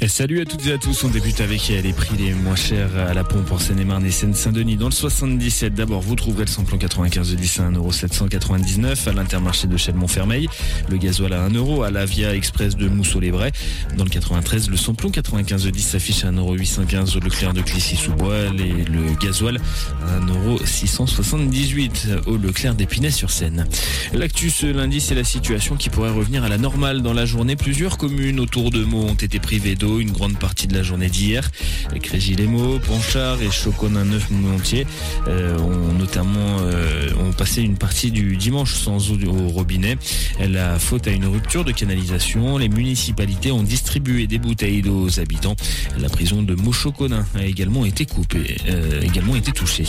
Et salut à toutes et à tous. On débute avec les prix les moins chers à la pompe en Seine-et-Marne et Seine-Saint-Denis. Dans le 77, d'abord, vous trouverez le samplon 95 de 10 à 1,799€ à l'intermarché de Chelles-Montfermeil. Le gasoil à 1€, à la Via Express de Mousseau-les-Brais. Dans le 93, le samplon 95 de 10 s'affiche à 1,815€ au Leclerc de Clichy-sous-Bois et le gasoil à 1,678€ au Leclerc d'Épinay-sur-Seine. L'actu ce lundi, c'est la situation qui pourrait revenir à la normale dans la journée. Plusieurs communes autour de Meaux ont été privé d'eau une grande partie de la journée d'hier. Crégis-les-Maux, Ponchard et Choconin Neuf Moulontier euh, ont notamment passé une partie du dimanche sans eau au robinet. La faute à une rupture de canalisation. Les municipalités ont distribué des bouteilles d'eau aux habitants. La prison de Mochoconin a également été coupée, euh, également été touchée.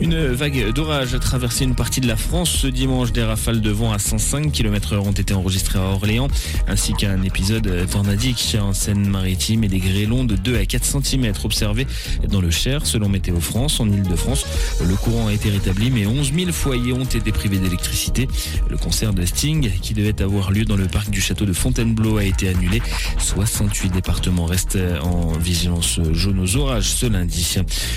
Une vague d'orage a traversé une partie de la France ce dimanche. Des rafales de vent à 105 km/h ont été enregistrées à Orléans, ainsi qu'un épisode tornadique en Seine-Maritime et des grêlons de 2 à 4 cm observés dans le Cher, selon Météo France, en Ile-de-France. Le courant a été rétabli, mais 11 000 foyers ont été privés d'électricité. Le concert de Sting, qui devait avoir lieu dans le parc du château de Fontainebleau, a été annulé. 68 départements restent en vigilance jaune aux orages ce lundi.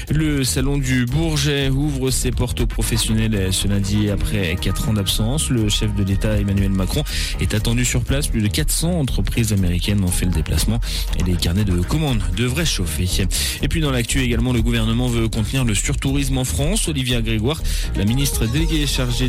Le salon du Bourget ouvre ses portes aux professionnels ce lundi après 4 ans d'absence. Le chef de l'État Emmanuel Macron est attendu sur place. Plus de 400 entreprises américaines ont fait le déplacement et les carnets de commandes devraient chauffer. Et puis dans l'actu également, le gouvernement veut contenir le surtourisme en France. Olivia Grégoire, la ministre déléguée chargée